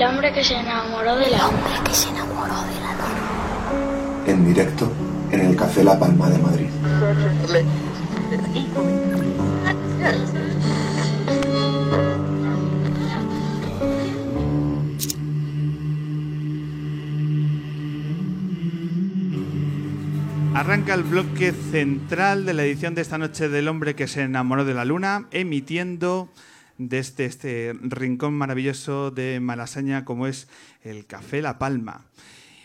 El hombre que se enamoró de la El hombre que se enamoró de la luna. En directo en el Café La Palma de Madrid. Arranca el bloque central de la edición de esta noche del hombre que se enamoró de la luna, emitiendo desde este rincón maravilloso de Malasaña como es el Café La Palma.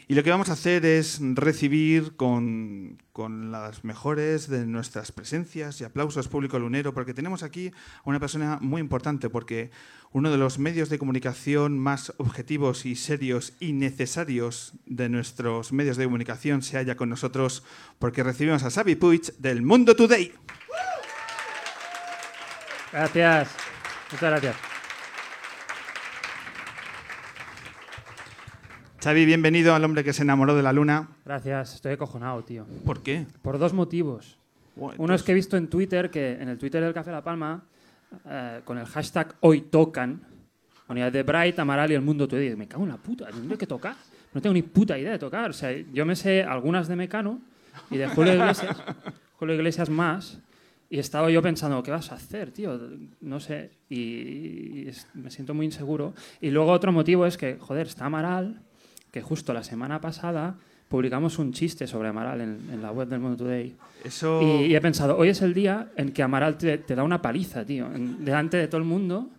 Y lo que vamos a hacer es recibir con, con, las mejores de nuestras presencias y aplausos público lunero, porque tenemos aquí a una persona muy importante, porque uno de los medios de comunicación más objetivos y serios y necesarios de nuestros medios de comunicación se halla con nosotros, porque recibimos a Xavi Puig del Mundo Today. Gracias, muchas gracias. Xavi, bienvenido al hombre que se enamoró de la luna. Gracias, estoy acojonado, tío. ¿Por qué? Por dos motivos. Bueno, Uno es que he visto en Twitter que en el Twitter del Café La Palma, eh, con el hashtag hoy tocan, unidad de Bright, Amaral y el mundo todo. Y me cago en la puta, ¿tendré que tocar? No tengo ni puta idea de tocar. O sea, yo me sé algunas de Mecano y de Julio Iglesias, Julio Iglesias más. Y estaba yo pensando, ¿qué vas a hacer, tío? No sé. Y, es- me siento muy inseguro. Y luego otro motivo es que, joder, está Amaral, que justo la semana pasada publicamos un chiste sobre Amaral en, en la web del Mundo Today. eso... Y, y he pensado, hoy es el día en que Amaral te, te da una paliza, tío, en- delante de todo el mundo.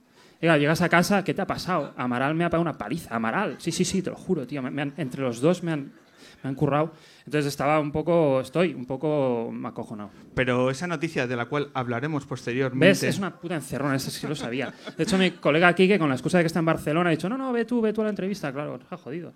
Llega, llegas a casa, ¿qué te ha pasado? Amaral me ha pegado una paliza. Amaral, sí, sí, sí, te lo juro, tío. me- me han- entre los dos me han, han currado. Entonces estaba un poco, estoy un poco acojonado. Pero esa noticia de la cual hablaremos posteriormente... ¿Ves? Es una puta encerrona, eso sí lo sabía. De hecho, mi colega aquí, que con la excusa de que está en Barcelona, ha dicho, no, no, ve tú, ve tú a la entrevista. Claro, ha jodido.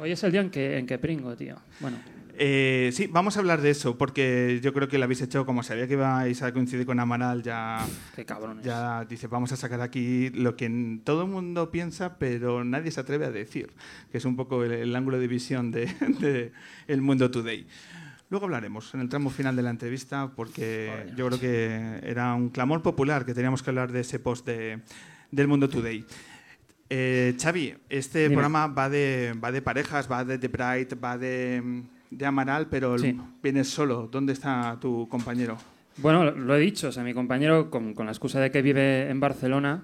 Hoy es el día en que, en que pringo, tío. Bueno, Eh, sí, vamos a hablar de eso, porque yo creo que lo habéis hecho, como sabía que ibais a coincidir con Amaral, ya, qué cabrones. ya dice, vamos a sacar aquí lo que todo el mundo piensa, pero nadie se atreve a decir, que es un poco el, el ángulo de visión de, de El Mundo Today. Luego hablaremos en el tramo final de la entrevista, porque yo creo que era un clamor popular que teníamos que hablar de ese post de, del Mundo Today. Eh, Xavi, este Dime. programa va de, va de parejas, va de The Bright, va de, de Amaral, pero Sí. vienes solo. ¿Dónde está tu compañero? Bueno, lo- he dicho, o sea, mi compañero, con, con la excusa de que vive en Barcelona,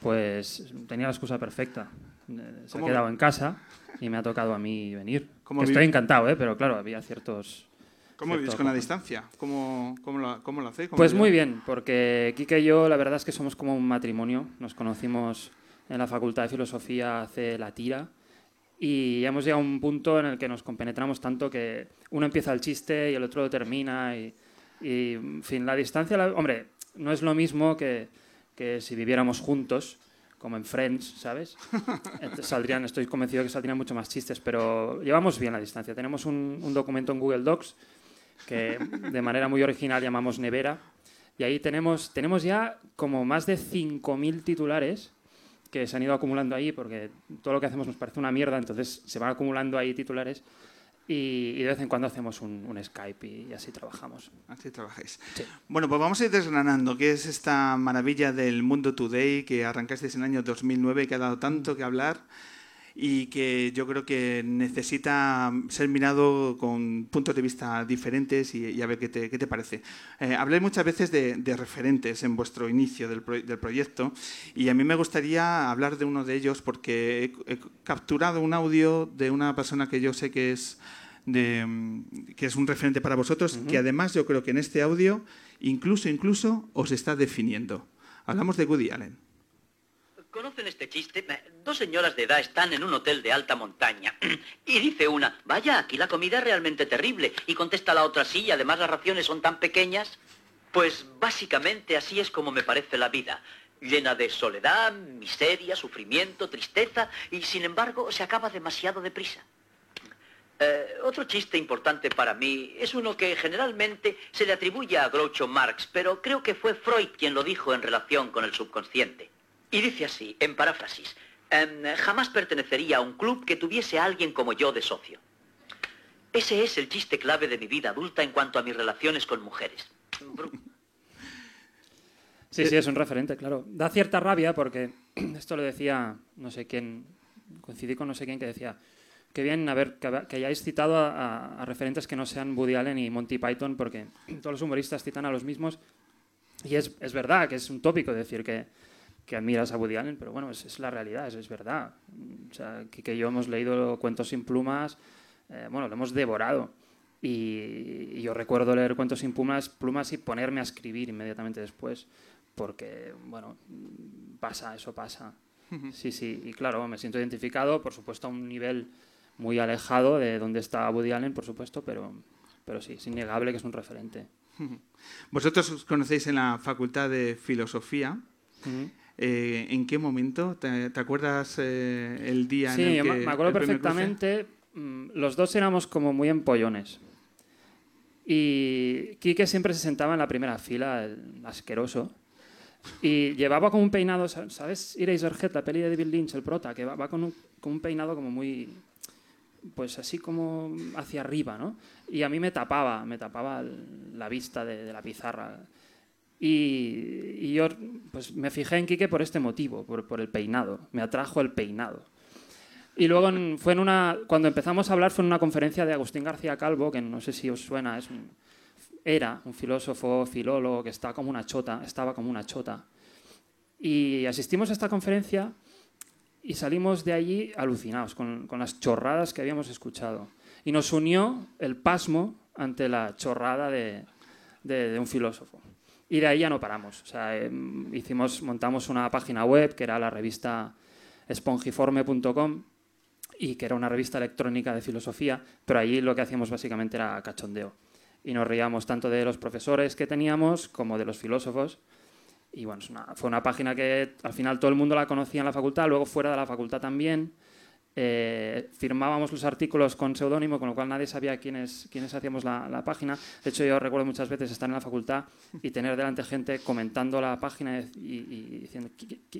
pues tenía la excusa perfecta. Eh, Se ha ¿Cómo quedado en casa y me ha tocado a mí venir. ¿Cómo Que vi- Estoy encantado, ¿eh? pero claro, había ciertos... ¿Cómo vivís con la distancia? ¿Cómo, cómo, lo, cómo lo hacéis? ¿Cómo Pues lo muy bien, porque Kike y yo la verdad es que somos como un matrimonio. Nos conocimos en la Facultad de Filosofía hace la tira y hemos llegado a un punto en el que nos compenetramos tanto que uno empieza el chiste y el otro lo termina y, y, en fin, la distancia, la- hombre, no es lo mismo que, que si viviéramos juntos, como en Friends, ¿sabes? Entonces saldrían, estoy convencido que saldrían mucho más chistes, pero llevamos bien la distancia. Tenemos un, un documento en Google Docs que de manera muy original llamamos Nevera. Y ahí tenemos, tenemos ya como más de 5.000 titulares que se han ido acumulando ahí, porque todo lo que hacemos nos parece una mierda, entonces se van acumulando ahí titulares y, y de vez en cuando hacemos un, un Skype y, y así trabajamos. Así trabajáis. Bueno, pues vamos a ir desgranando qué es esta maravilla del Mundo Today que arrancasteis en el año 2009 y que ha dado tanto que hablar y que yo creo que necesita ser mirado con puntos de vista diferentes y, y a ver qué te, qué te parece. Eh, habláis muchas veces de, de referentes en vuestro inicio del, pro- del proyecto y a mí me gustaría hablar de uno de ellos porque he, he capturado un audio de una persona que yo sé que es de, que es un referente para vosotros, que además yo creo que en este audio incluso, incluso os está definiendo. Hablamos de Woody Allen. ¿Conocen este chiste? Eh, Dos señoras de edad están en un hotel de alta montaña. Y dice una, vaya, aquí la comida es realmente terrible. Y contesta la otra, sí, y además las raciones son tan pequeñas. Pues básicamente así es como me parece la vida. Llena de soledad, miseria, sufrimiento, tristeza, y sin embargo se acaba demasiado deprisa. Eh, otro chiste importante para mí es uno que generalmente se le atribuye a Groucho Marx, pero creo que fue Freud quien lo dijo en relación con el subconsciente. Y dice así, en paráfrasis, em, jamás pertenecería a un club que tuviese a alguien como yo de socio. Ese es el chiste clave de mi vida adulta en cuanto a mis relaciones con mujeres. Sí, sí, es un referente, claro. Da cierta rabia porque esto lo decía no sé quién coincidí con no sé quién que decía, qué bien a ver, que, hayáis citado a, referentes que no sean Woody Allen y Monty Python, porque todos los humoristas citan a los mismos. Y es, es verdad que es un tópico decir que, que admiras a Woody Allen, pero bueno, es, es la realidad, es, es verdad. O sea, que, que, yo hemos leído Cuentos sin plumas, eh, bueno, lo hemos devorado. Y, yo recuerdo leer Cuentos sin plumas, plumas y ponerme a escribir inmediatamente después, porque, bueno, pasa, eso pasa. Sí, sí, y claro, me siento identificado, por supuesto, a un nivel muy alejado de donde está Woody Allen, por supuesto, pero, pero sí, es innegable que es un referente. Vosotros os conocéis en la Facultad de Filosofía. Eh, ¿En qué momento? ¿Te, acuerdas eh, el día en el que me acuerdo perfectamente. Mm, los dos éramos como muy empollones. Y Quique siempre se sentaba en la primera fila, el asqueroso. Y llevaba como un peinado, ¿sabes? Eraserhead, la peli de David Lynch, el prota, que va, con, un, peinado como muy, pues así como hacia arriba, ¿no? Y a mí me tapaba, me tapaba la vista de, la pizarra. Y, yo pues me fijé en Quique por este motivo, por, por, el peinado. Me atrajo el peinado. Y luego fue en una, cuando empezamos a hablar fue en una conferencia de Agustín García Calvo, que no sé si os suena, es un, era un filósofo, filólogo, que estaba como una chota, estaba como una chota. Y asistimos a esta conferencia y salimos de allí alucinados con, con las chorradas que habíamos escuchado. Y nos unió el pasmo ante la chorrada de, de, un filósofo. Y de ahí ya no paramos. O sea, em, hicimos, montamos una página web que era la revista espongiforme.com y que era una revista electrónica de filosofía, pero allí lo que hacíamos básicamente era cachondeo y nos reíamos tanto de los profesores que teníamos como de los filósofos. Y bueno, fue una página que al final todo el mundo la conocía en la facultad, luego fuera de la facultad también. Eh, firmábamos los artículos con seudónimo, con lo cual nadie sabía quiénes, quiénes hacíamos la, página. De hecho, yo recuerdo muchas veces estar en la facultad y tener delante gente comentando la página y, diciendo,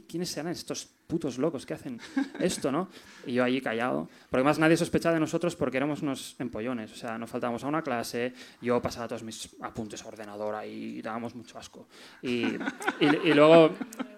¿quiénes serán estos putos locos que hacen esto, no? Y yo allí callado. Porque más nadie sospechaba de nosotros porque éramos unos empollones. O sea, nos faltábamos a una clase, yo pasaba todos mis apuntes a ordenador y dábamos mucho asco. Y, y luego,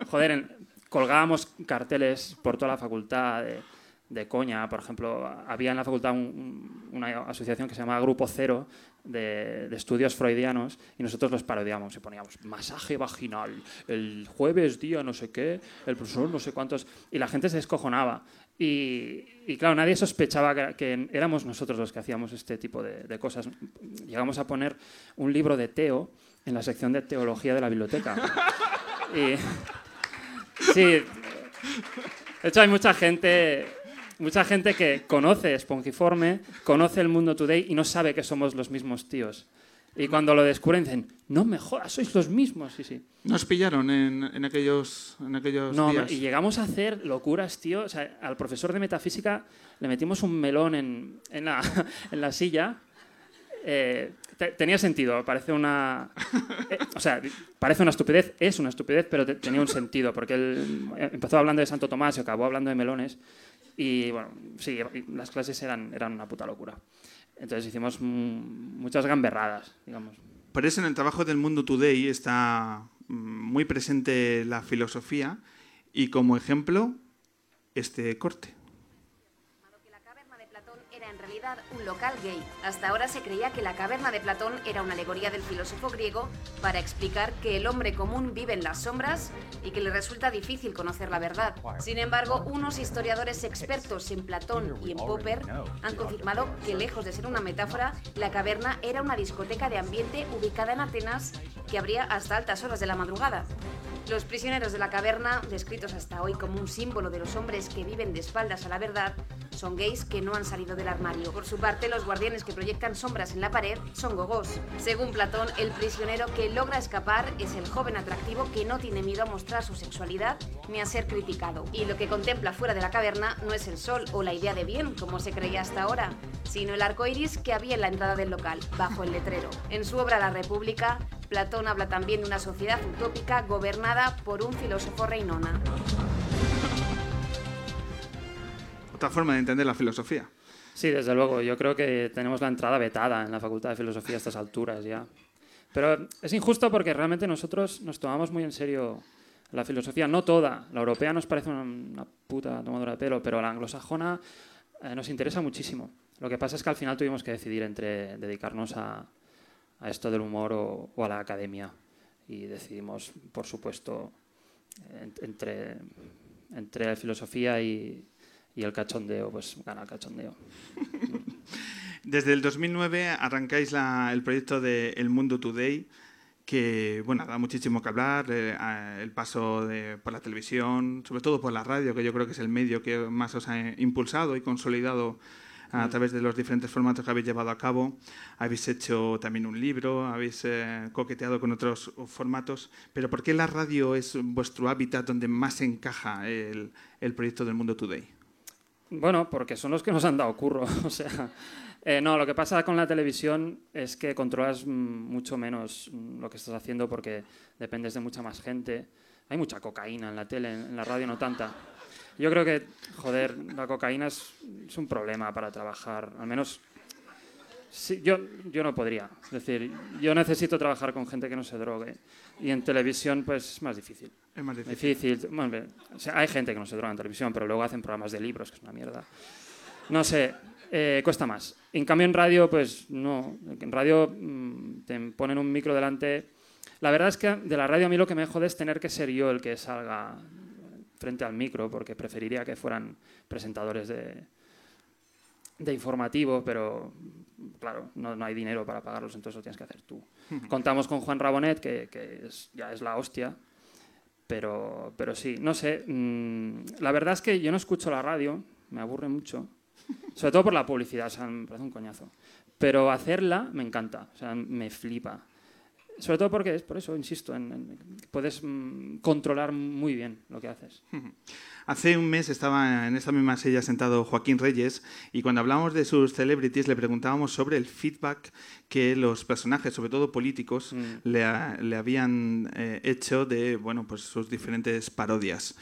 joder, colgábamos carteles por toda la facultad de de coña. Por ejemplo, había en la facultad una asociación que se llamaba Grupo Cero de, estudios freudianos y nosotros los parodiamos y poníamos masaje vaginal, el jueves día no sé qué, el profesor no sé cuántos, y la gente se descojonaba. Y, claro, nadie sospechaba que, éramos nosotros los que hacíamos este tipo de, de cosas. Llegamos a poner un libro de Teo en la sección de teología de la biblioteca. Y, sí, de hecho hay mucha gente mucha gente que conoce Spongiforme, conoce el mundo today y no sabe que somos los mismos tíos. Y cuando lo descubren dicen, no me jodas, sois los mismos. Sí, sí. Nos pillaron en, aquellos, en aquellos no, días. Y llegamos a hacer locuras, tío. O sea, al profesor de metafísica le metimos un melón en, en, la, en la, silla. Eh, tenía sentido, parece una... Eh, o sea, parece una estupidez, es una estupidez, pero tenía un sentido, porque él empezó hablando de Santo Tomás y acabó hablando de melones. Y bueno, sí, las clases eran, eran una puta locura. Entonces hicimos muchas gamberradas, digamos. Por eso en el trabajo del Mundo Today está mm, muy presente la filosofía y como ejemplo este corte un local gay. Hasta ahora se creía que la caverna de Platón era una alegoría del filósofo griego para explicar que el hombre común vive en las sombras y que le resulta difícil conocer la verdad. Sin embargo, unos historiadores expertos en Platón y en Popper han confirmado que lejos de ser una metáfora, la caverna era una discoteca de ambiente ubicada en Atenas que abría hasta altas horas de la madrugada. Los prisioneros de la caverna, descritos hasta hoy como un símbolo de los hombres que viven de espaldas a la verdad, son gays que no han salido del armario. Por su parte, los guardianes que proyectan sombras en la pared son gogos. Según Platón, el prisionero que logra escapar es el joven atractivo que no tiene miedo a mostrar su sexualidad ni a ser criticado. Y lo que contempla fuera de la caverna no es el sol o la idea de bien, como se creía hasta ahora, sino el arco iris que había en la entrada del local, bajo el letrero. En su obra La República, Platón habla también de una sociedad utópica gobernada por un filósofo reinona. Otra forma de entender la filosofía. Sí, desde luego. Yo creo que tenemos la entrada vetada en la Facultad de Filosofía a estas alturas ya. Pero es injusto porque realmente nosotros nos tomamos muy en serio La filosofía, no toda, la europea nos parece una, puta tomadura de pelo, pero la anglosajona eh, nos interesa muchísimo. Lo que pasa es que al final tuvimos que decidir entre dedicarnos a, esto del humor o, a la academia. Y decidimos, por supuesto, entre, entre la filosofía y, y el cachondeo, pues gana el cachondeo. Desde el 2009 arrancáis el proyecto de El Mundo Today, que bueno, da muchísimo que hablar, eh, el paso por la televisión, sobre todo por la radio, que yo creo que es el medio que más os ha impulsado y consolidado a mm. través de los diferentes formatos que habéis llevado a cabo. Habéis hecho también un libro, habéis eh, coqueteado con otros formatos, pero ¿por qué la radio es vuestro hábitat donde más encaja el, el proyecto del Mundo Today? Bueno, porque son los que nos han dado curro. O sea, eh, no, lo que pasa con la televisión es que controlas mucho menos lo que estás haciendo porque dependes de mucha más gente. Hay mucha cocaína en la tele, en la radio no tanta. Yo creo que, joder, la cocaína es, es un problema para trabajar. Al menos yo, yo no podría. Es decir, yo necesito trabajar con gente que no se drogue. Y en televisión, pues es más difícil. Es más difícil. hay gente que no se droga en televisión, pero luego hacen programas de libros, que es una mierda. No sé, eh, cuesta más. En cambio, en radio, pues no. En radio mm, te ponen un micro delante. La verdad es que de la radio a mí lo que me jode es tener que ser yo el que salga frente al micro, porque preferiría que fueran presentadores de, de informativo, pero claro, no, no, hay dinero para pagarlos, entonces lo tienes que hacer tú. Contamos con Juan Rabonet, que, que ya es la hostia, pero, pero sí, no sé. Mm, la verdad es que yo no escucho la radio, me aburre mucho, sobre todo por la publicidad, o sea, me parece un coñazo. Pero hacerla me encanta, o sea, me flipa. Sobre todo porque es por eso, insisto, en, puedes mm, controlar muy bien lo que haces. Hace un mes estaba en esta misma silla sentado Joaquín Reyes y cuando hablábamos de sus celebrities le preguntábamos sobre el feedback que los personajes, sobre todo políticos, mm. le, habían eh, hecho de bueno, pues sus diferentes parodias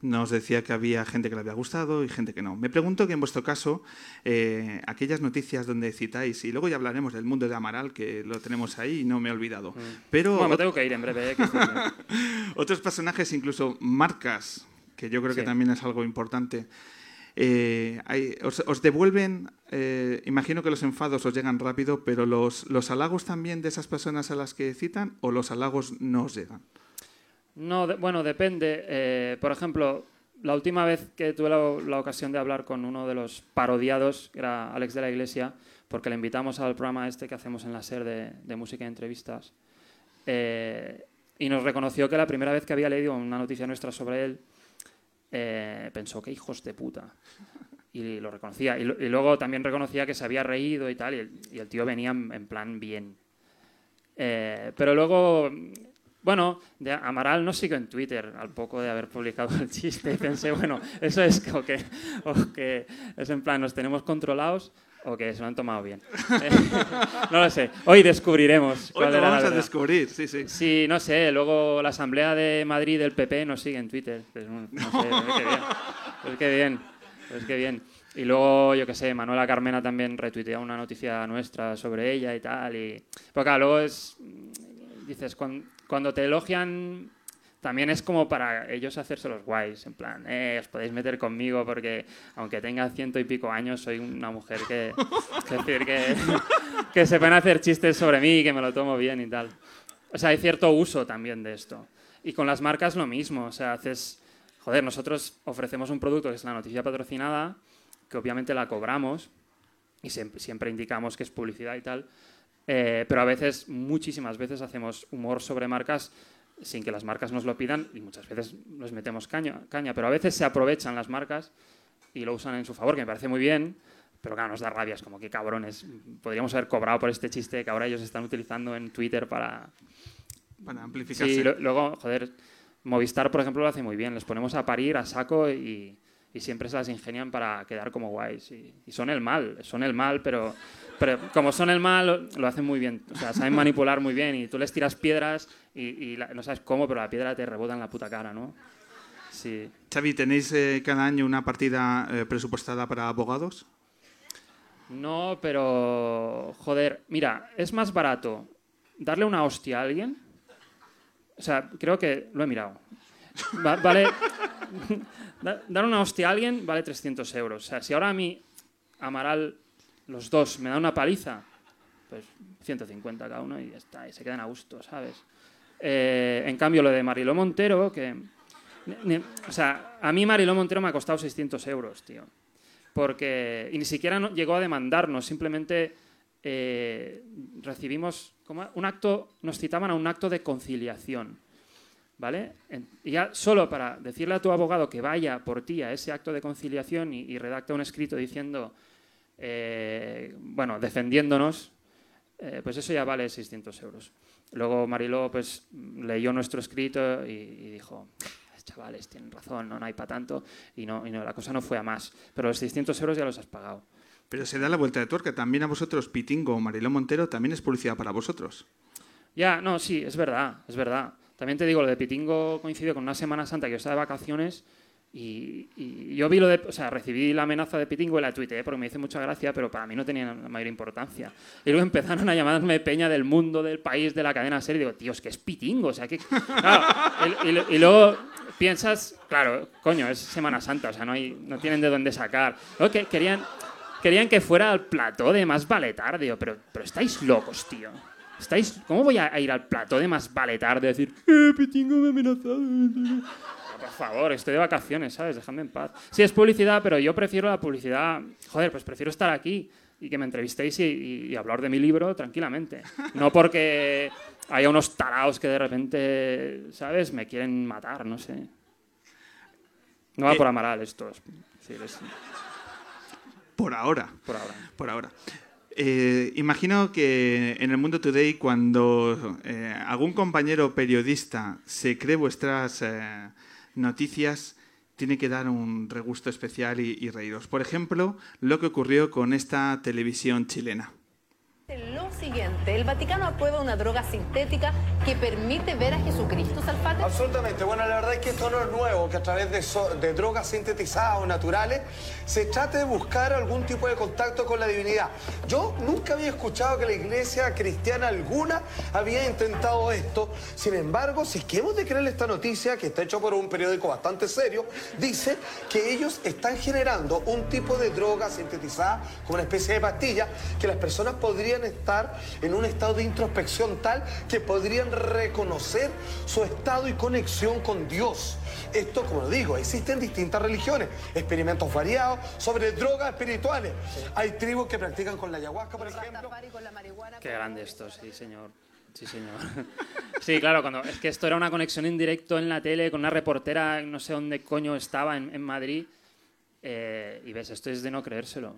nos decía que había gente que le había gustado y gente que no. Me pregunto que en vuestro caso, eh, aquellas noticias donde citáis, y luego ya hablaremos del mundo de Amaral, que lo tenemos ahí y no me he olvidado. Mm. Pero, bueno, tengo que ir en breve. Eh, otros personajes, incluso marcas, que yo creo que también es algo importante. Eh, os, devuelven, imagino que los enfados os llegan rápido, pero los, los halagos también de esas personas a las que citan o los halagos no os llegan. No, bueno, depende. Eh, por ejemplo, la última vez que tuve la, ocasión de hablar con uno de los parodiados, que era Alex de la Iglesia, porque le invitamos al programa este que hacemos en la SER de, música y entrevistas, eh, y nos reconoció que la primera vez que había leído una noticia nuestra sobre él, eh, pensó que hijos de puta. Y lo reconocía. Y, luego también reconocía que se había reído y tal, y el, tío venía en, plan bien. pero luego bueno, de Amaral no sigo en Twitter al poco de haber publicado el chiste y pensé, bueno, eso es o que, que es en plan, nos tenemos controlados o que se lo han tomado bien. no lo sé. Hoy descubriremos. Hoy lo vamos a descubrir, sí, sí. Sí, no sé. Luego la Asamblea de Madrid del PP nos sigue en Twitter. Pues, no sé, qué bien. Pues qué bien. Pues qué bien. Y luego, yo qué sé, Manuela Carmena también retuitea una noticia nuestra sobre ella y tal. Y... Pero claro, luego es... Dices, cuando cuando te elogian también es como para ellos hacerse los guays, en plan, eh, os podéis meter conmigo porque aunque tenga ciento y pico años soy una mujer que, decir, que, que se pueden hacer chistes sobre mí y que me lo tomo bien y tal. O sea, hay cierto uso también de esto. Y con las marcas lo mismo, o sea, haces, joder, nosotros ofrecemos un producto que es la noticia patrocinada, que obviamente la cobramos y siempre, siempre indicamos que es publicidad y tal, eh, pero a veces, muchísimas veces, hacemos humor sobre marcas sin que las marcas nos lo pidan y muchas veces nos metemos caña, caña, pero a veces se aprovechan las marcas y lo usan en su favor, que me parece muy bien, pero claro, nos da rabias, como que cabrones, podríamos haber cobrado por este chiste que ahora ellos están utilizando en Twitter para... Para amplificarse. Sí, luego, joder, Movistar, por ejemplo, lo hace muy bien, les ponemos a parir a saco y, y siempre se las ingenian para quedar como guays. Y, y, son el mal, son el mal, pero pero como son el mal, lo hacen muy bien. O sea, saben manipular muy bien. Y tú les tiras piedras y, no sabes cómo, pero la piedra te rebota en la puta cara, ¿no? Sí. Xavi, ¿tenéis eh, cada año una partida eh, presupuestada para abogados? No, pero... Joder, mira, es más barato darle una hostia a alguien. O sea, creo que lo he mirado. vale... dar una hostia a alguien vale 300 euros. O sea, si ahora a mí, Amaral, los dos me dan una paliza, pues 150 cada uno y está, y se quedan a gusto, ¿sabes? Eh, en cambio, lo de Mariló Montero, que... o sea, a mí Mariló Montero me ha costado 600 euros, tío. Porque... Y ni siquiera llegó a demandarnos, simplemente eh, recibimos... como Un acto... Nos citaban a un acto de conciliación. ¿Vale? Y ya solo para decirle a tu abogado que vaya por ti a ese acto de conciliación y, y redacta un escrito diciendo, eh, bueno, defendiéndonos, pues eso ya vale 600 euros. Luego Mariló pues, leyó nuestro escrito y, dijo, chavales, tienen razón, no, hay para tanto, y, no, y no, la cosa no fue a más. Pero los 600 euros ya los has pagado. Pero se da la vuelta de tuerca. También a vosotros, Pitingo o Mariló Montero, también es publicidad para vosotros. Ya, no, sí, es verdad, es verdad. También te digo, lo de Pitingo coincidió con una Semana Santa que yo estaba de vacaciones y, yo vi lo de, o sea, recibí la amenaza de Pitingo y la tuiteé porque me hizo mucha gracia, pero para mí no tenía la mayor importancia. Y luego empezaron a llamarme peña del mundo, del país, de la cadena serie. Y digo, tío, es que es Pitingo, o sea, que... y, luego piensas, claro, coño, es Semana Santa, o sea, no, hay, no tienen de dónde sacar. Luego que querían, querían que fuera al plató de más valetar, digo, pero, pero estáis locos, tío. ¿Estáis, ¿Cómo voy a ir al plató de más valetar de decir, eh, Pitingo me ha amenazado? Por favor, estoy de vacaciones, ¿sabes? Dejadme en paz. Sí, es publicidad, pero yo prefiero la publicidad. Joder, pues prefiero estar aquí y que me entrevistéis y, hablar de mi libro tranquilamente. No porque haya unos taraos que de repente, ¿sabes? Me quieren matar, no sé. No va eh, por Amaral esto. Por ahora. Por ahora. Por ahora. Eh, imagino que en el Mundo Today, cuando eh, algún compañero periodista se cree vuestras noticias tiene que dar un regusto especial y, y reíros. Por ejemplo, lo que ocurrió con esta televisión chilena. Lo siguiente, el Vaticano aprueba una droga sintética que permite ver a Jesucristo, Salfate. Absolutamente, bueno, la verdad es que esto no es nuevo, que a través de, drogas sintetizadas o naturales se trate de buscar algún tipo de contacto con la divinidad. Yo nunca había escuchado que la iglesia cristiana alguna había intentado esto, sin embargo, si es de creerle esta noticia, que está hecha por un periódico bastante serio, dice que ellos están generando un tipo de droga sintetizada, como una especie de pastilla, que las personas podrían estar en un estado de introspección tal que podrían reconocer su estado y conexión con Dios. Esto, como lo digo, existen distintas religiones, experimentos variados sobre drogas espirituales. Hay tribus que practican con la ayahuasca, por ejemplo. Qué grande esto, sí, señor. Sí, señor. Sí, claro, cuando es que esto era una conexión en directo en la tele con una reportera, no sé dónde coño estaba, en, Madrid. Eh, y ves, esto es de no creérselo.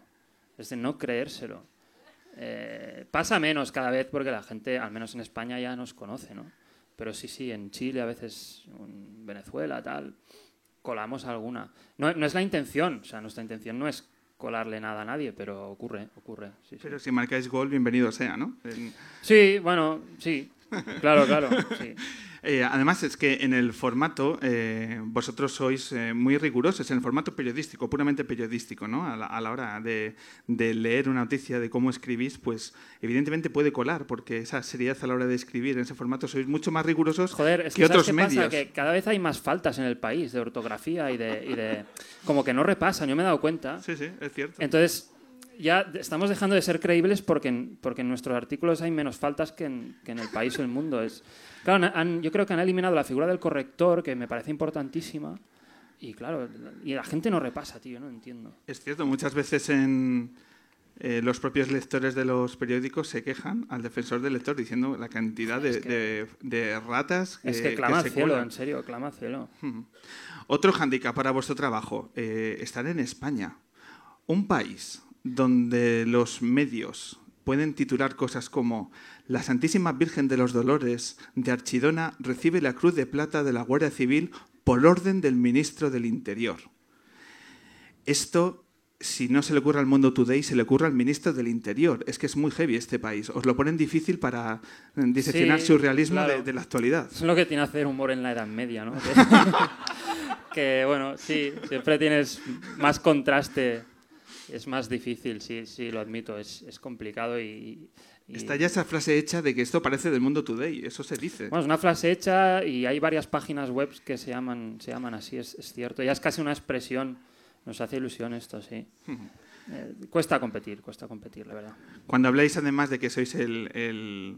Es de no creérselo. Eh, pasa menos cada vez porque la gente, al menos en España, ya nos conoce, ¿no? Pero sí, sí, en Chile, a veces, en Venezuela, tal, colamos alguna. No, no es la intención, o sea, nuestra intención no es colarle nada a nadie, pero ocurre, ocurre. Sí, pero si marcáis gol, bienvenido sea, ¿no? Sí, bueno, sí, claro, claro, sí. Eh, además, es que en el formato, eh, vosotros sois eh, muy rigurosos, en el formato periodístico, puramente periodístico, ¿no? A la, hora de, leer una noticia, de cómo escribís, pues evidentemente puede colar, porque esa seriedad a la hora de escribir en ese formato sois mucho más rigurosos Joder, es que, otros qué medios. Pasa? Que cada vez hay más faltas en el país de ortografía y de, y de. como que no repasan, yo me he dado cuenta. Sí, sí, es cierto. Entonces ya estamos dejando de ser creíbles porque en, porque en nuestros artículos hay menos faltas que en, que en el país o el mundo. Es, claro, yo creo que han eliminado la figura del corrector, que me parece importantísima. Y claro, y la gente no repasa, tío, no entiendo. Es cierto, muchas veces en eh, los propios lectores de los periódicos se quejan al defensor del lector diciendo la cantidad de, de, ratas que Es que clama cielo, en serio, clama cielo. Otro hándicap para vuestro trabajo, eh, estar en España. Un país donde los medios pueden titular cosas como La Santísima Virgen de los Dolores de Archidona recibe la Cruz de Plata de la Guardia Civil por orden del ministro del Interior. Esto, si no se le ocurre al Mundo Today, se le ocurre al ministro del Interior. Es que es muy heavy este país. Os lo ponen difícil para diseccionar su realismo de, la actualidad. Es lo que tiene hacer humor en la Edad Media, ¿no? que, bueno, sí, siempre tienes más contraste es más difícil, sí, sí, lo admito, es, es complicado y, Está ya esa frase hecha de que esto parece del mundo today, eso se dice. Bueno, es una frase hecha y hay varias páginas web que se llaman, se llaman así, es, cierto. Ya es casi una expresión, nos hace ilusión esto, sí. Eh, cuesta competir, cuesta competir, la verdad. Cuando habláis además de que sois el, el,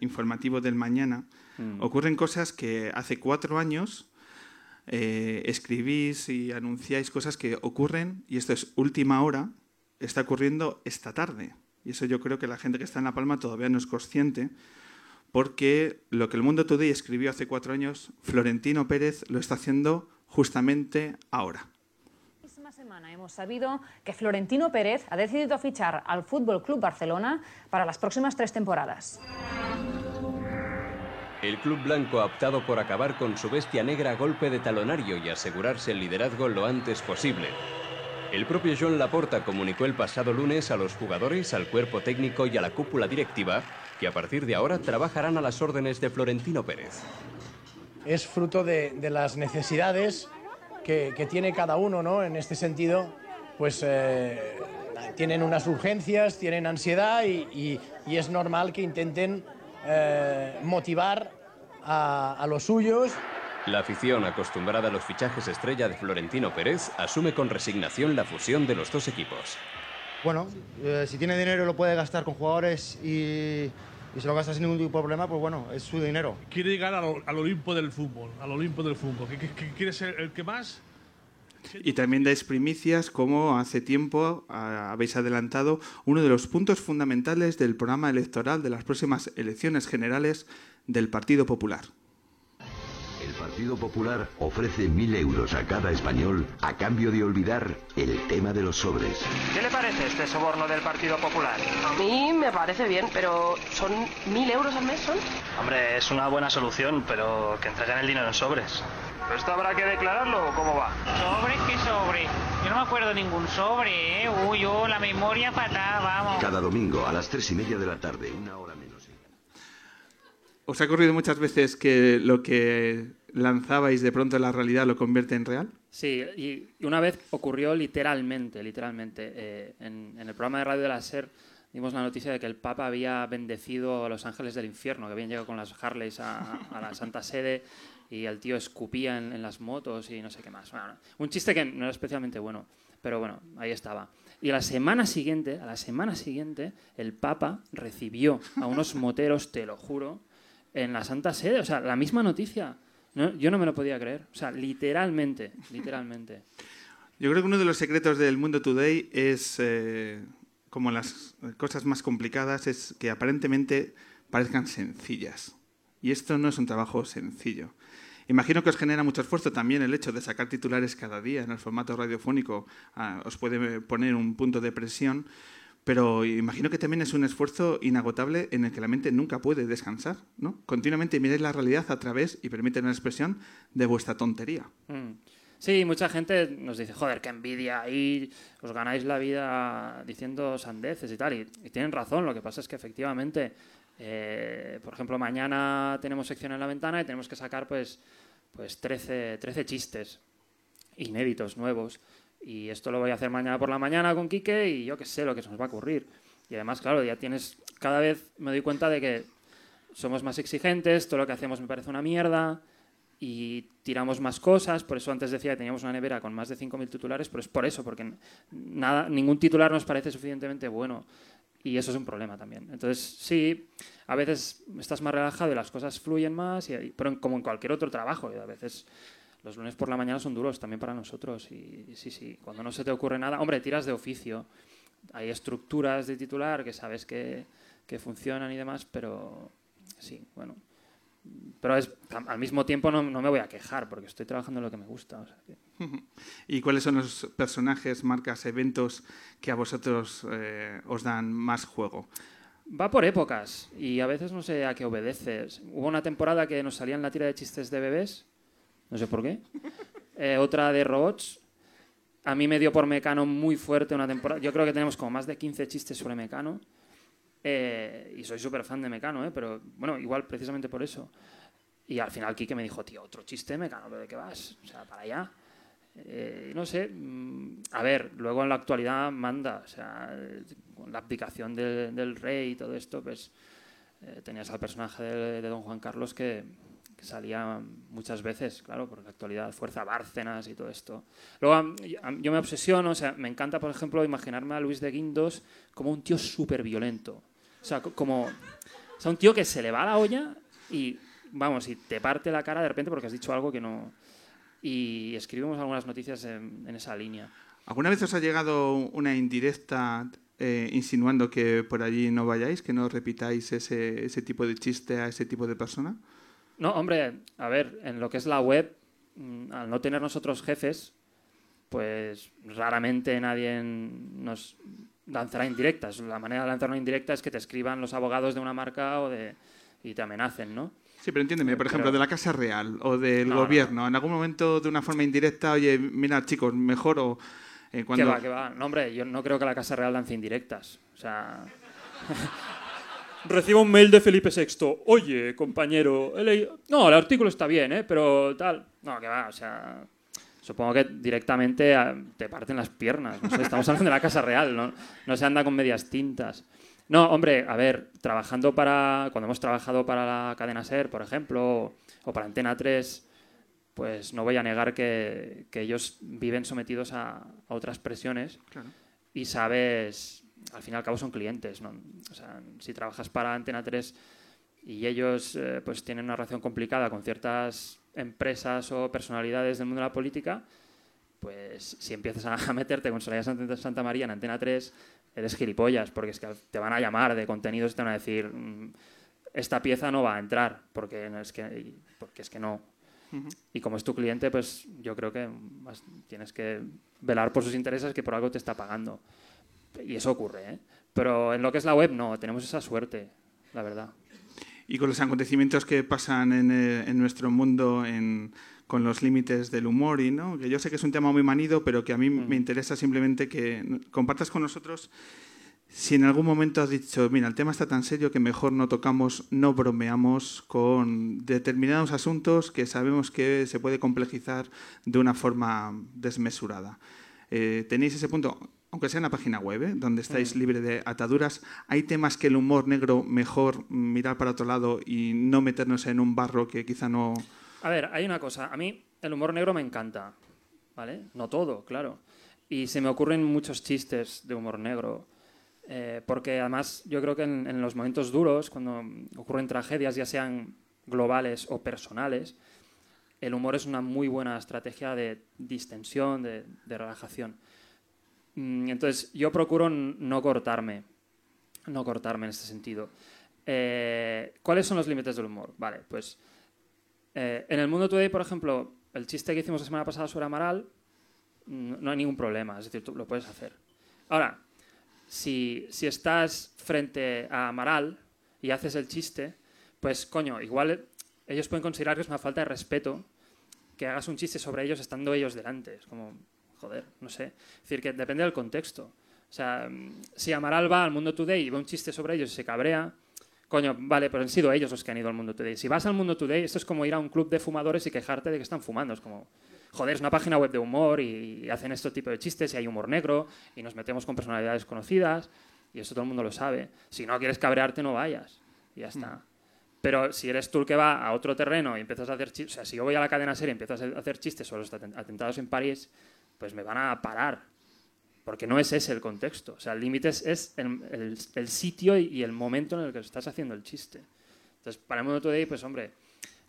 informativo del mañana, mm. ocurren cosas que hace cuatro años eh, escribís y anunciáis cosas que ocurren, y esto es última hora, está ocurriendo esta tarde. Y eso yo creo que la gente que está en La Palma todavía no es consciente, porque lo que el Mundo Today escribió hace cuatro años, Florentino Pérez lo está haciendo justamente ahora. Esta semana hemos sabido que Florentino Pérez ha decidido fichar al Fútbol Club Barcelona para las próximas tres temporadas. El club blanco ha optado por acabar con su bestia negra a golpe de talonario y asegurarse el liderazgo lo antes posible. El propio John Laporta comunicó el pasado lunes a los jugadores, al cuerpo técnico y a la cúpula directiva que a partir de ahora trabajarán a las órdenes de Florentino Pérez. Es fruto de, las necesidades que, tiene cada uno, ¿no? En este sentido, pues eh, tienen unas urgencias, tienen ansiedad y es normal que intenten eh, motivar a, los suyos. La afición, acostumbrada a los fichajes estrella de Florentino Pérez, asume con resignación la fusión de los dos equipos. Bueno, eh, si tiene dinero lo puede gastar con jugadores y, se lo gasta sin ningún tipo de problema, pues bueno, es su dinero. Quiere llegar al, Olimpo del fútbol, al Olimpo del fútbol. quiere ser el que más y también dais primicias, como hace tiempo habéis adelantado, uno de los puntos fundamentales del programa electoral de las próximas elecciones generales del Partido Popular. El Partido Popular ofrece mil euros a cada español a cambio de olvidar el tema de los sobres. ¿Qué le parece este soborno del Partido Popular? A mí me parece bien, pero ¿son mil euros al mes? ¿son? Hombre, es una buena solución, pero que entreguen el dinero en sobres. ¿Esto habrá que declararlo o cómo va? ¿Sobre qué sobre? Yo no me acuerdo ningún sobre, ¿eh? Uy, yo, la memoria patada, vamos. Cada domingo a las tres y media de la tarde, una hora menos. ¿Os ha ocurrido muchas veces que lo que lanzabais de pronto en la realidad lo convierte en real? Sí, y una vez ocurrió literalmente, literalmente. Eh, en, el programa de radio de la SER dimos la noticia de que el Papa había bendecido a los ángeles del infierno, que habían llegado con las Harleys a, a la Santa Sede y el tío escupía en, las motos y no sé qué más. un chiste que no era especialmente bueno, pero bueno, ahí estaba. Y a la semana siguiente, a la semana siguiente, el Papa recibió a unos moteros, te lo juro, en la Santa Sede. O sea, la misma noticia. yo no me lo podía creer. O sea, literalmente, literalmente. Yo creo que uno de los secretos del mundo today es, eh, como las cosas más complicadas, es que aparentemente parezcan sencillas. Y esto no es un trabajo sencillo. Imagino que os genera mucho esfuerzo también el hecho de sacar titulares cada día en el formato radiofónico. Ah, os puede poner un punto de presión, pero imagino que también es un esfuerzo inagotable en el que la mente nunca puede descansar. ¿no? Continuamente miráis la realidad a través, y permiten la expresión, de vuestra tontería. Mm. Sí, mucha gente nos dice, joder, qué envidia, ahí os ganáis la vida diciendo sandeces y tal. Y, y tienen razón, lo que pasa es que efectivamente eh, por ejemplo, mañana tenemos sección en la ventana y tenemos que sacar pues, pues 13, 13 chistes inéditos, nuevos. Y esto lo voy a hacer mañana por la mañana con Quique y yo que sé lo que se nos va a ocurrir. Y además, claro, ya tienes, cada vez me doy cuenta de que somos más exigentes, todo lo que hacemos me parece una mierda y tiramos más cosas. Por eso antes decía que teníamos una nevera con más de 5.000 titulares, pero es por eso, porque nada, ningún titular nos parece suficientemente bueno. Y eso es un problema también. Entonces, sí, a veces estás más relajado y las cosas fluyen más, y, pero como en cualquier otro trabajo, a veces los lunes por la mañana son duros también para nosotros. Y, sí, sí, cuando no se te ocurre nada, hombre, tiras de oficio. Hay estructuras de titular que sabes que, que funcionan y demás, pero sí, bueno, pero es, al mismo tiempo no, no, me voy a quejar porque estoy trabajando en lo que me gusta. ¿Y cuáles son los personajes, marcas, eventos que a vosotros eh, os dan más juego? Va por épocas y a veces no sé a qué obedeces. Hubo una temporada que nos salía en la tira de chistes de bebés, no sé por qué. Eh, otra de robots. A mí me dio por Mecano muy fuerte una temporada. Yo creo que tenemos como más de 15 chistes sobre Mecano. Eh, y soy súper fan de Mecano, ¿eh? pero bueno, igual precisamente por eso. Y al final Kike me dijo, tío, otro chiste Mecano, ¿pero de qué vas? O sea, para allá. Eh, no sé, mm, a ver, luego en la actualidad manda, o sea, con la abdicación de- del rey y todo esto, pues eh, tenías al personaje de, de Don Juan Carlos que, que salía muchas veces, claro, en la actualidad fuerza Bárcenas y todo esto. Luego yo me obsesiono, o sea, me encanta, por ejemplo, imaginarme a Luis de Guindos como un tío súper violento. O sea, co- como o sea, un tío que se le va la olla y, vamos, y te parte la cara de repente porque has dicho algo que no... Y escribimos algunas noticias en, en esa línea. ¿Alguna vez os ha llegado una indirecta eh, insinuando que por allí no vayáis, que no repitáis ese, ese tipo de chiste a ese tipo de persona? No, hombre, a ver, en lo que es la web, mm, al no tener nosotros jefes, pues raramente nadie nos lanzará indirectas. La manera de lanzar una indirecta es que te escriban los abogados de una marca o de y te amenacen, ¿no? Sí, pero entiéndeme, por Pero- ejemplo, de la Casa Real o del No, no, gobierno, en algún momento de una forma indirecta, oye, mira, chicos, mejor o eh, cuando... Que va, que va. No, hombre, yo no creo que la Casa Real lance indirectas. O sea... Recibo un mail de Felipe VI. Oye, compañero, he leído- No, el artículo está bien, ¿eh? Pero tal... No, que va, o sea... Supongo que directamente ah, te parten las piernas. No sé, estamos hablando de la Casa Real, ¿no? No se anda con medias tintas. No, hombre, a ver, trabajando para... Cuando hemos trabajado para la cadena SER, por ejemplo, o para Antena 3, pues no voy a negar que, que ellos viven sometidos a, a otras presiones Claro. y sabes, al fin y al cabo son clientes, ¿no? O sea, si trabajas para Antena 3 y ellos eh, pues tienen una relación complicada con ciertas empresas o personalidades del mundo de la política, pues si empiezas a, meterte con Soraya Santa, María en Antena 3, eres gilipollas, porque es que te van a llamar de contenidos y te van a decir, mm, esta pieza no va a entrar, porque no es que, porque es que no. Y como es tu cliente, pues yo creo que vas- tienes que velar por sus intereses que por algo te está pagando. Y eso ocurre, ¿eh? Pero en lo que es la web, no, tenemos esa suerte, la verdad. Y con los acontecimientos que pasan en, eh, en nuestro mundo en- con los límites del humor y no que yo sé que es un tema muy manido pero que a mí me interesa simplemente que compartas con nosotros si en algún momento has dicho mira el tema está tan serio que mejor no tocamos no bromeamos con determinados asuntos que sabemos que se puede complejizar de una forma desmesurada Eh, tenéis ese punto aunque sea en la página web, ¿eh? donde estáis Mm. libre de ataduras, hay temas que el humor negro mejor mirar para otro lado y no meternos en un barro que quizá no... A ver, hay una cosa. A mí el humor negro me encanta, ¿vale? No todo, claro. Y se me ocurren muchos chistes de humor negro. eh, porque además yo creo que en, en los momentos duros, cuando ocurren tragedias, ya sean globales o personales, el humor es una muy buena estrategia de distensión, de, de relajación. Mm, Entonces, yo procuro no cortarme, no cortarme en este sentido. Eh, ¿Cuáles son los límites del humor? Vale, pues eh, en el Mundo Today, por ejemplo, el chiste que hicimos la semana pasada sobre Amaral, no hay ningún problema, es decir, tú lo puedes hacer. Ahora, si, si estás frente a Amaral y haces el chiste, pues coño, igual ellos pueden considerar que es una falta de respeto que hagas un chiste sobre ellos estando ellos delante. Es como, joder, no sé. Es decir, que depende del contexto. O sea, mm, si Amaral va al Mundo Today y ve un chiste sobre ellos y se cabrea, coño, vale, pero han sido ellos los que han ido al Mundo Today. Si vas al Mundo Today, esto es como ir a un club de fumadores y quejarte de que están fumando. Es como, joder, es una página web de humor y, hacen este tipo de chistes y hay humor negro y nos metemos con personalidades conocidas y eso todo el mundo lo sabe. Si no quieres cabrearte, no vayas. Y ya está. Pero si eres tú el que va a otro terreno y empiezas a hacer chistes, o sea, si yo voy a la cadena serie y empiezo a hacer chistes sobre los aten- atentados en París, pues me van a parar. Porque no es ese el contexto. O sea, el límite es, es el, sitio y, el momento en el que estás haciendo el chiste. Entonces, para el mundo today, pues hombre,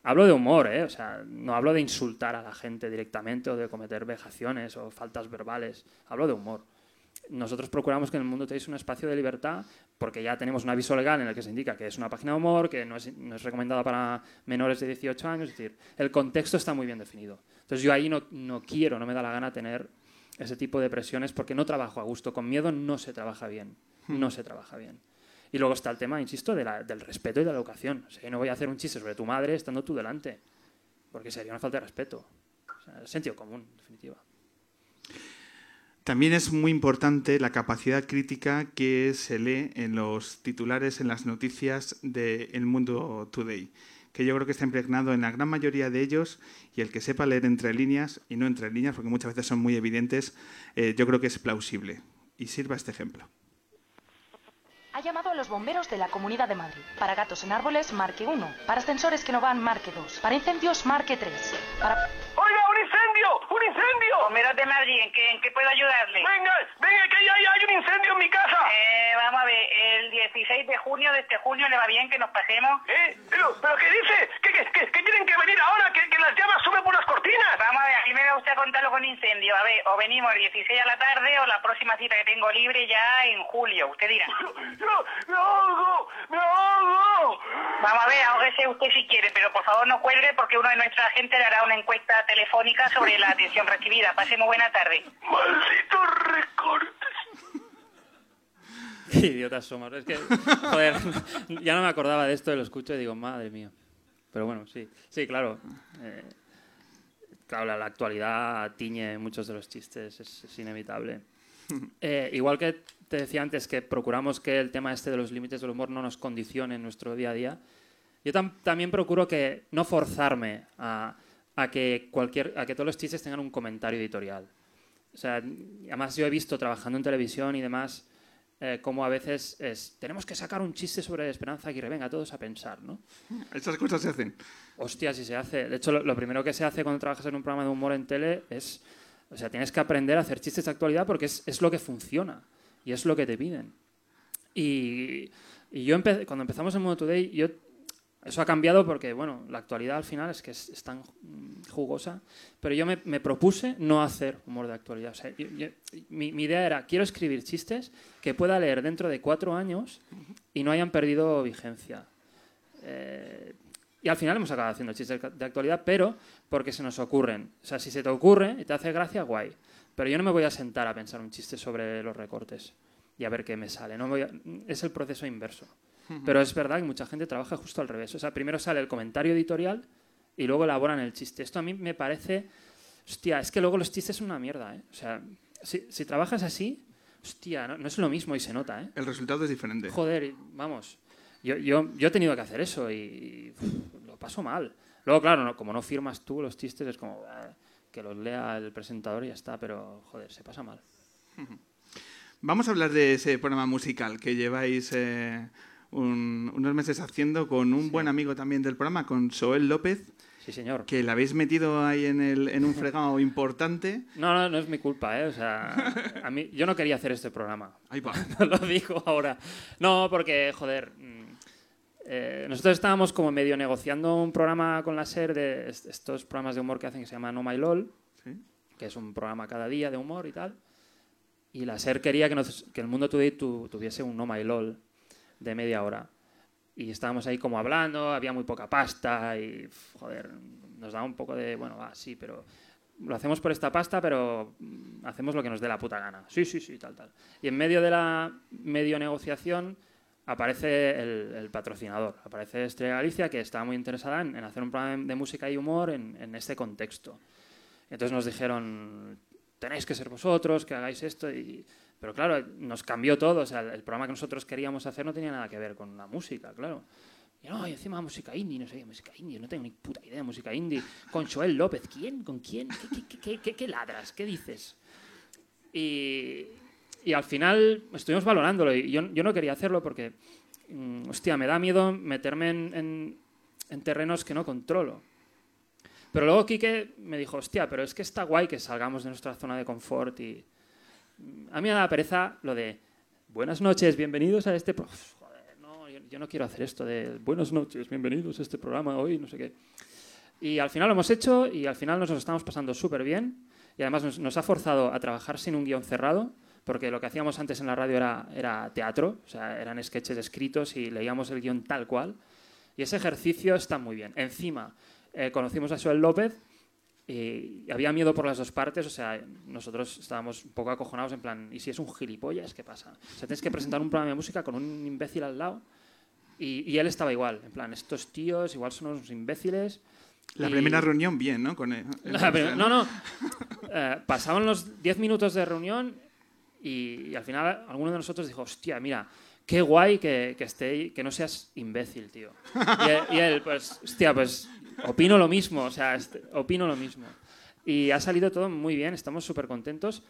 hablo de humor, ¿eh? O sea, no hablo de insultar a la gente directamente o de cometer vejaciones o faltas verbales. Hablo de humor. Nosotros procuramos que en el mundo tenéis un espacio de libertad porque ya tenemos un aviso legal en el que se indica que es una página de humor, que no es, no es recomendada para menores de 18 años. Es decir, el contexto está muy bien definido. Entonces yo ahí no, no quiero, no me da la gana tener ese tipo de presiones porque no trabajo a gusto. Con miedo no se trabaja bien. No se trabaja bien. Y luego está el tema, insisto, de la- del respeto y de la educación. O sea, yo no voy a hacer un chiste sobre tu madre estando tú delante, porque sería una falta de respeto. O sea, sentido común, en definitiva. También es muy importante la capacidad crítica que se lee en los titulares, en las noticias de El Mundo Today. que yo creo que está impregnado en la gran mayoría de ellos y el que sepa leer entre líneas y no entre líneas, porque muchas veces son muy evidentes, eh, yo creo que es plausible. Y sirva este ejemplo. Ha llamado a los bomberos de la Comunidad de Madrid. Para gatos en árboles, marque 1. Para ascensores que no van, marque 2. Para incendios, marque 3. Para... ¡Oiga, un incendio! ¡Un incendio! Bomberos de Madrid, ¿en qué, en qué puedo ayudarle? Venga, venga, que hay, hay un incendio en mi casa. Eh, vamos a ver, el 16 de junio de este junio le va bien que nos pasemos. ¿Eh? ¿Pero, pero qué dice? ¿Que, que, que, que tienen que venir ahora? ¿Que, ¿Que las llamas suben por las cortinas? Vamos a ver, a mí me da usted contarlo con incendio. A ver, o venimos el 16 a la tarde o la próxima cita que tengo libre ya en julio. Usted dirá. ¡No, me ahogo! ¡Me ahogo! Vamos a ver, ahógese usted si quiere, pero por favor no cuelgue porque uno de nuestra gente le hará una encuesta telefónica sobre la atención recibida. Pasemos buena tarde. ¡Malditos recortes! Qué idiotas somos. Es que, joder, ya no me acordaba de esto y lo escucho y digo, madre mía. Pero bueno, sí, sí, claro. Eh, claro, la, la actualidad tiñe muchos de los chistes, es, es inevitable. Eh, igual que te decía antes que procuramos que el tema este de los límites del humor no nos condicione en nuestro día a día, yo tam- también procuro que no forzarme a, a que cualquier, a que todos los chistes tengan un comentario editorial. O sea, además yo he visto trabajando en televisión y demás eh, cómo a veces es, tenemos que sacar un chiste sobre Esperanza Aguirre, venga, todos a pensar, ¿no? Estas cosas se hacen. Hostia, si se hace. De hecho, lo, lo primero que se hace cuando trabajas en un programa de humor en tele es, o sea, tienes que aprender a hacer chistes de actualidad porque es, es lo que funciona y es lo que te piden. Y, y yo empe- cuando empezamos en Modo Today, yo, eso ha cambiado porque, bueno, la actualidad al final es que es, tan mm, jugosa, pero yo me, propuse no hacer humor de actualidad. Mi, idea era, quiero escribir chistes que pueda leer dentro de cuatro años y no hayan perdido vigencia. Eh, y al final hemos acabado haciendo chistes de actualidad, pero porque se nos ocurren. O sea, si se te ocurre y te hace gracia, guay. Pero yo no me voy a sentar a pensar un chiste sobre los recortes y a ver qué me sale. No voy a- Es el proceso inverso. Pero es verdad que mucha gente trabaja justo al revés. O sea, primero sale el comentario editorial y luego elaboran el chiste. Esto a mí me parece... Hostia, es que luego los chistes son una mierda, ¿eh? O sea, si, si trabajas así, hostia, no, no es lo mismo y se nota, ¿eh? El resultado es diferente. Joder, vamos. Yo, yo, yo he tenido que hacer eso y, lo paso mal. Luego, claro, no- como no firmas tú los chistes, es como "Ah, que los lea el presentador y ya está, pero joder, se pasa mal. Vamos a hablar de ese programa musical que lleváis eh, un- unos meses haciendo con un buen amigo también del programa, con Soel López. Sí, señor. Que le habéis metido ahí en, el, en un fregado importante. No, no, no es mi culpa, ¿eh? O sea, a mí, yo no quería hacer este programa. Ahí va. lo digo ahora. No, porque, joder, mm, eh, nosotros estábamos como medio negociando un programa con la SER de est- estos programas de humor que hacen que se llama No My LOL, Sí. que es un programa cada día de humor y tal. Y la SER quería que, nos- que el Mundo Today tu- tuviese un No My LOL de media hora. Y estábamos ahí como hablando, había muy poca pasta y, joder, nos daba un poco de, bueno, va, sí, pero lo hacemos por esta pasta, pero mm, hacemos lo que nos dé la puta gana. Sí, sí, sí, tal, tal. Y en medio de la medio negociación aparece el, patrocinador, aparece Estrella Galicia, que estaba muy interesada en, en hacer un programa de música y humor en, en este contexto. Entonces nos dijeron, tenéis que ser vosotros, que hagáis esto. Y... Pero claro, nos cambió todo. O sea, el, programa que nosotros queríamos hacer no tenía nada que ver con la música, claro. Y no, y encima música indie, no sé, música indie, no tengo ni puta idea de música indie. Con Joel López, ¿quién? ¿Con quién? ¿Qué, qué, qué, qué, qué- ladras? ¿Qué dices? Y, y al final estuvimos valorándolo y yo, yo no quería hacerlo porque, mm, hostia, me da miedo meterme en, en- en terrenos que no controlo. Pero luego Quique me dijo, hostia, pero es que está guay que salgamos de nuestra zona de confort y a mí me da pereza lo de buenas noches, bienvenidos a este... pro-". Uf, joder, no, yo, no quiero hacer esto de buenas noches, bienvenidos a este programa hoy, no sé qué. Y al final lo hemos hecho y al final nos estamos pasando súper bien y además nos, nos ha forzado a trabajar sin un guion cerrado porque lo que hacíamos antes en la radio era, era teatro, o sea, eran sketches escritos y leíamos el guion tal cual. Y ese ejercicio está muy bien. Encima, eh, conocimos a Joel López y había miedo por las dos partes, o sea, nosotros estábamos un poco acojonados en plan, ¿y si es un gilipollas? ¿Qué pasa? O sea, tienes que presentar un programa de música con un imbécil al lado y, y él estaba igual, en plan, estos tíos igual son unos imbéciles. La Y- primera reunión, bien, ¿no? Con el- la prim- no, no. Eh, pasaban los 10 minutos de reunión y, y al final alguno de nosotros dijo, hostia, mira, qué guay que, que esté, que no seas imbécil, tío. Y, y él, pues, hostia, pues opino lo mismo, o sea, este- opino lo mismo. Y ha salido todo muy bien, estamos súper contentos.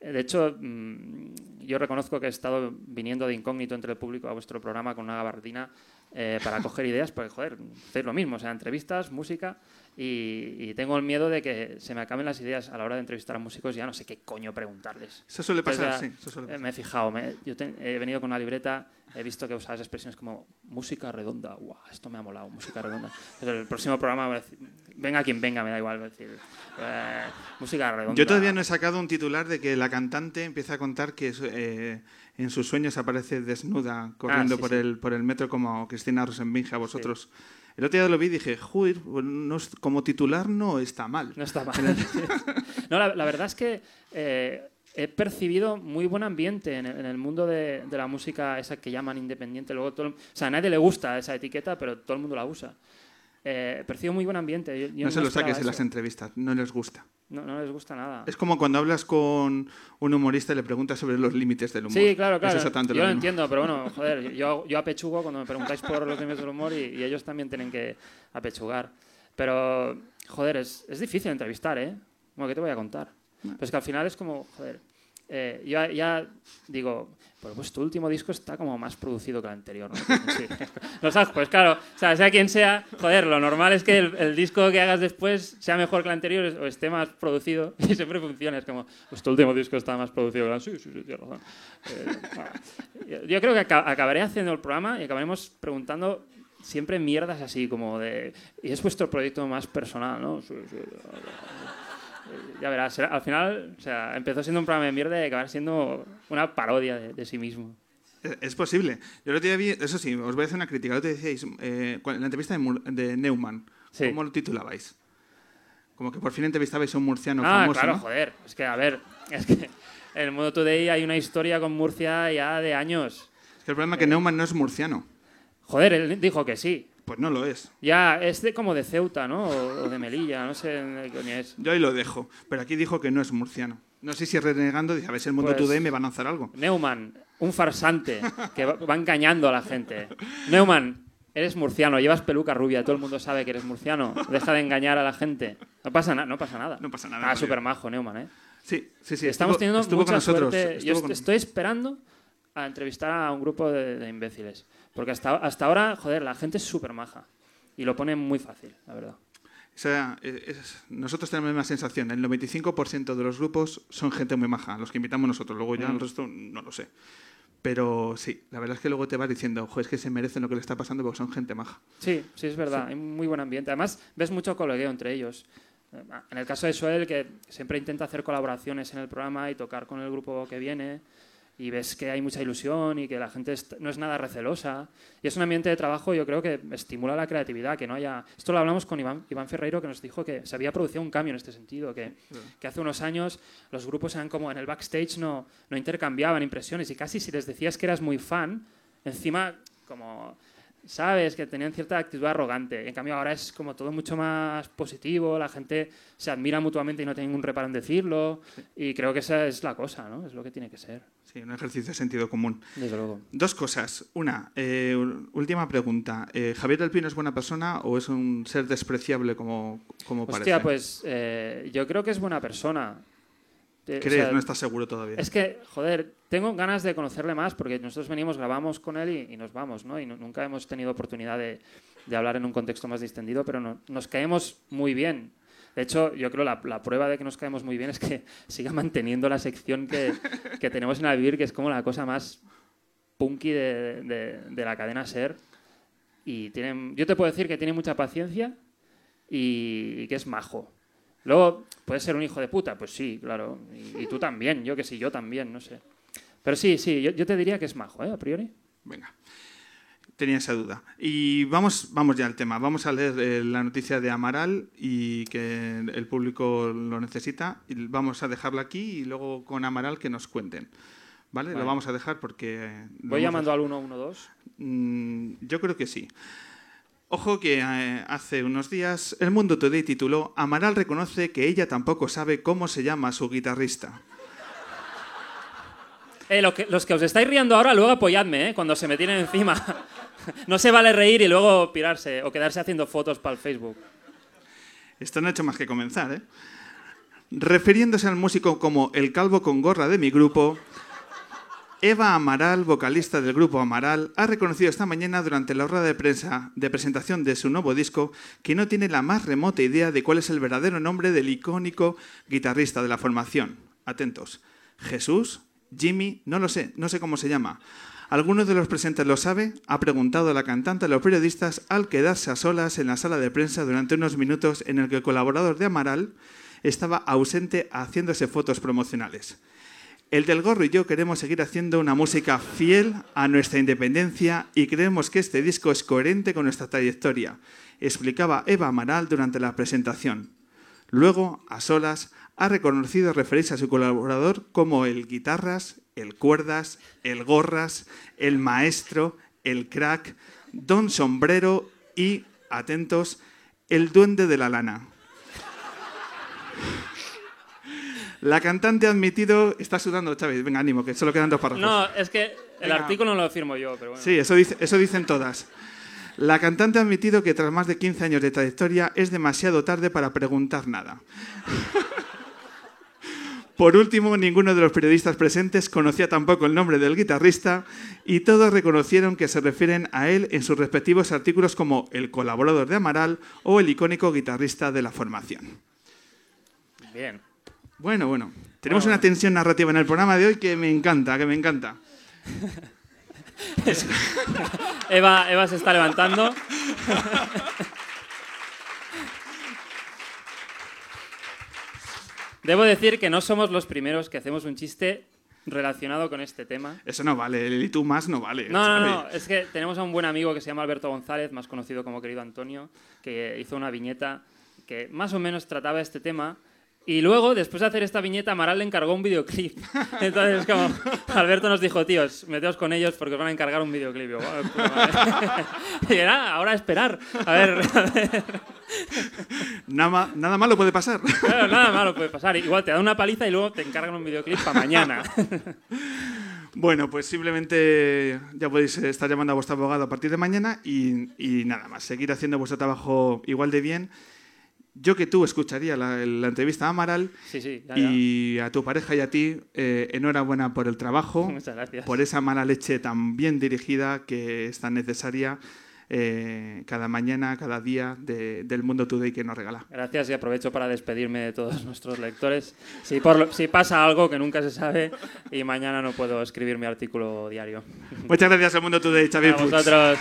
Eh, De hecho, mm, yo reconozco que he estado viniendo de incógnito entre el público a vuestro programa con una gabardina eh, para coger ideas, porque, joder, hacéis lo mismo, o sea, entrevistas, música, y, y tengo el miedo de que se me acaben las ideas a la hora de entrevistar a músicos y ya no sé qué coño preguntarles. Eso suele pasar, sí, eso suele eh, Me he fijado, me- yo te- he venido con una libreta, he visto que usabas expresiones como música redonda, guau, esto me ha molado, música redonda. Pero el próximo programa, voy a decir, venga quien venga, me da igual, voy a decir, eh, música redonda. Yo todavía no he sacado un titular de que la cantante empieza a contar que eh, en sus sueños aparece desnuda corriendo sí, por, sí. El, por el metro como Cristina Rosenbinge a vosotros. El otro día lo vi y dije, joder, no como titular no está mal. No está mal. no, la, la verdad es que eh, he percibido muy buen ambiente en el, en el mundo de, de la música esa que llaman independiente. Luego todo o sea, a nadie le gusta esa etiqueta, pero todo el mundo la usa. Eh, percibo muy buen ambiente. Yo- yo no se lo saques en las entrevistas, no les gusta. No, no les gusta nada. Es como cuando hablas con un humorista y le preguntas sobre los límites del humor. Sí, claro, Es claro. exactamente yo lo mismo. entiendo, pero bueno, joder, yo, yo apechugo cuando me preguntáis por los límites del humor y, y ellos también tienen que apechugar. Pero, joder, es, es difícil entrevistar, ¿eh? Bueno, ¿qué te voy a contar? Pues que al final es como, joder, eh, yo ya digo, pues, tu último disco está como más producido que el anterior, ¿no? Sí. Pues claro, o sea, sea quien sea, joder, lo normal es que el, disco que hagas después sea mejor que el anterior o esté más producido y siempre funciona. Es como, pues tu último disco está más producido que el Sí, sí, sí, tienes razón. Eh, yo- creo que aca- acabaré haciendo el programa y acabaremos preguntando siempre mierdas así, como de, ¿y es vuestro proyecto más personal, no? Sí, sí. Ya verás, al final, o sea, empezó siendo un programa de mierda y acabará siendo una parodia de, de sí mismo. Es- Es posible. Yo día vi, eso sí, os voy a hacer una crítica. Otro día decíais, eh, en la entrevista de, de Neumann, Sí. ¿cómo lo titulabais? Como que por fin entrevistabais a un murciano ah, famoso, claro, ¿no? joder. Es que, a ver, es que en el Mundo Today hay una historia con Murcia ya de años. Es que el problema es que Neumann no es murciano. Joder, él dijo que sí. Pues no lo es. Ya, es de, como de Ceuta, ¿no? O, o de Melilla, no sé de qué coño es. Yo ahí lo dejo. Pero aquí dijo que no es murciano. No sé si renegando, dice, a ver si el mundo Pues- today me va a lanzar algo. Neumann, un farsante que va, va engañando a la gente. Neumann, eres murciano, llevas peluca rubia, todo el mundo sabe que eres murciano. Deja de engañar a la gente. No pasa, nada, no pasa nada. No pasa nada. Ah, súper majo, Neumann, ¿eh? Sí, sí, sí. Estamos estuvo- teniendo estuvo mucha con nosotros. suerte. Yo con- estoy esperando a entrevistar a un grupo de, de imbéciles. Porque hasta, hasta ahora, joder, la gente es súper maja. Y lo pone muy fácil, la verdad. O sea, eh, es- nosotros tenemos la misma sensación. El 95% de los grupos son gente muy maja, los que invitamos nosotros. Luego ya Mm. el resto no lo sé. Pero sí, la verdad es que luego te vas diciendo, ojo, es que se merecen lo que le está pasando porque son gente maja. Sí, sí, es verdad. Sí. Hay muy buen ambiente. Además, ves mucho colegueo entre ellos. En el caso de Soel, que siempre intenta hacer colaboraciones en el programa y tocar con el grupo que viene, y ves que hay mucha ilusión y que la gente no es nada recelosa. Y es un ambiente de trabajo, yo creo que estimula la creatividad, que no haya... Esto lo hablamos con Iván, Iván Ferreiro, que nos dijo que se había producido un cambio en este sentido, que, que hace unos años los grupos eran como en el backstage, no, no intercambiaban impresiones y casi si les decías que eras muy fan, encima como sabes que tenían cierta actitud arrogante. En cambio ahora es como todo mucho más positivo, la gente se admira mutuamente y no tiene ningún reparo en decirlo y creo que esa es la cosa, ¿no? Es lo que tiene que ser. Sí, un ejercicio de sentido común. Desde luego. Dos cosas. Una, eh, última pregunta. Eh, ¿Javier del Pino es buena persona o es un ser despreciable como, como Hostia, parece? pues eh, yo creo que es buena persona. Eh, o ¿Crees? sea, no estás seguro todavía. Es que, joder, tengo ganas de conocerle más porque nosotros venimos, grabamos con él y, y nos vamos, ¿no? Y no- nunca hemos tenido oportunidad de, de hablar en un contexto más distendido, pero no- nos caemos muy bien. De hecho, yo creo la, la prueba de que nos caemos muy bien es que siga manteniendo la sección que, que tenemos en Alvivir, que es como la cosa más punky de, de- de la cadena Ser. Y tiene, yo te puedo decir que tiene mucha paciencia y, y que es majo. Luego, ¿puede ser un hijo de puta? Pues sí, claro. Y, y tú también, yo que sí, yo también, no sé. Pero sí, sí, yo, yo te diría que es majo, ¿eh? A priori. Venga. Tenía esa duda. Y vamos, vamos ya al tema. Vamos a leer eh, la noticia de Amaral y que el público lo necesita. Y vamos a dejarla aquí y luego con Amaral que nos cuenten. ¿Vale? Vale. Lo vamos a dejar porque... eh, Voy llamando al 112. Mm, yo creo que sí. Ojo que eh, hace unos días El Mundo Today tituló Amaral reconoce que ella tampoco sabe cómo se llama su guitarrista. Eh, lo que- los que os estáis riendo ahora, luego apoyadme, ¿eh? Cuando se me tienen encima. No se vale reír y luego pirarse o quedarse haciendo fotos para el Facebook. Esto no ha hecho más que comenzar, ¿eh? Refiriéndose al músico como el calvo con gorra de mi grupo, Eva Amaral, vocalista del grupo Amaral, ha reconocido esta mañana durante la rueda de prensa de presentación de su nuevo disco que no tiene la más remota idea de cuál es el verdadero nombre del icónico guitarrista de la formación. Atentos. Jesús, Jimmy, no lo sé, no sé cómo se llama. ¿Alguno de los presentes lo sabe? Ha preguntado la cantante a los periodistas al quedarse a solas en la sala de prensa durante unos minutos en el que el colaborador de Amaral estaba ausente haciéndose fotos promocionales. El del gorro y yo queremos seguir haciendo una música fiel a nuestra independencia y creemos que este disco es coherente con nuestra trayectoria, explicaba Eva Amaral durante la presentación. Luego, a solas, ha reconocido referirse a su colaborador como el guitarras, el cuerdas, el gorras, el maestro, el crack, don sombrero y, atentos, el duende de la lana. La cantante ha admitido... Está sudando, Chávez. Venga, ánimo, que solo quedan dos párrafos. No, es que el Venga. artículo no lo firmo yo, pero bueno. Sí, eso, dice- eso dicen todas. La cantante ha admitido que tras más de 15 años de trayectoria es demasiado tarde para preguntar nada. Por último, ninguno de los periodistas presentes conocía tampoco el nombre del guitarrista y todos reconocieron que se refieren a él en sus respectivos artículos como el colaborador de Amaral o el icónico guitarrista de la formación. Bien. Bueno, bueno, tenemos Bueno, una tensión narrativa en el programa de hoy que me encanta, que me encanta. Eva, Eva se está levantando. Debo decir que no somos los primeros que hacemos un chiste relacionado con este tema. Eso no vale, el y tú más no vale. No, no, no, es que tenemos a un buen amigo que se llama Alberto González, más conocido como querido Antonio, que hizo una viñeta que más o menos trataba este tema. Y luego, después de hacer esta viñeta, Amaral le encargó un videoclip. Entonces, como Alberto nos dijo, tíos, meteos con ellos porque os van a encargar un videoclip. Y yo, "Bueno, puta madre". y era, ahora a esperar. A ver, a ver. Nada, nada malo puede pasar. Claro, nada malo puede pasar. Igual te dan una paliza y luego te encargan un videoclip para mañana. Bueno, pues simplemente ya podéis estar llamando a vuestro abogado a partir de mañana y, y nada más, seguir haciendo vuestro trabajo igual de bien. Yo que tú escucharía la, la entrevista a Amaral Sí, sí, ya, ya. y a tu pareja y a ti, eh, enhorabuena por el trabajo, por esa mala leche tan bien dirigida que es tan necesaria eh, cada mañana, cada día de- del Mundo Today que nos regala. Gracias y aprovecho para despedirme de todos nuestros lectores. Si, por lo- si pasa algo que nunca se sabe y mañana no puedo escribir mi artículo diario. Muchas gracias al Mundo Today, Xavier A vosotros.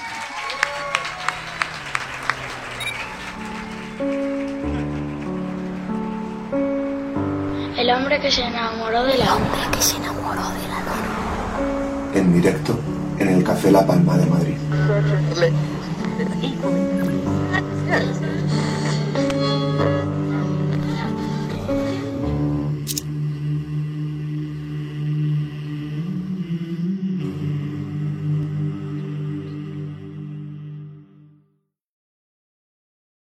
El hombre que se enamoró de la hombre que se enamoró de la luna. En directo en el Café La Palma de Madrid.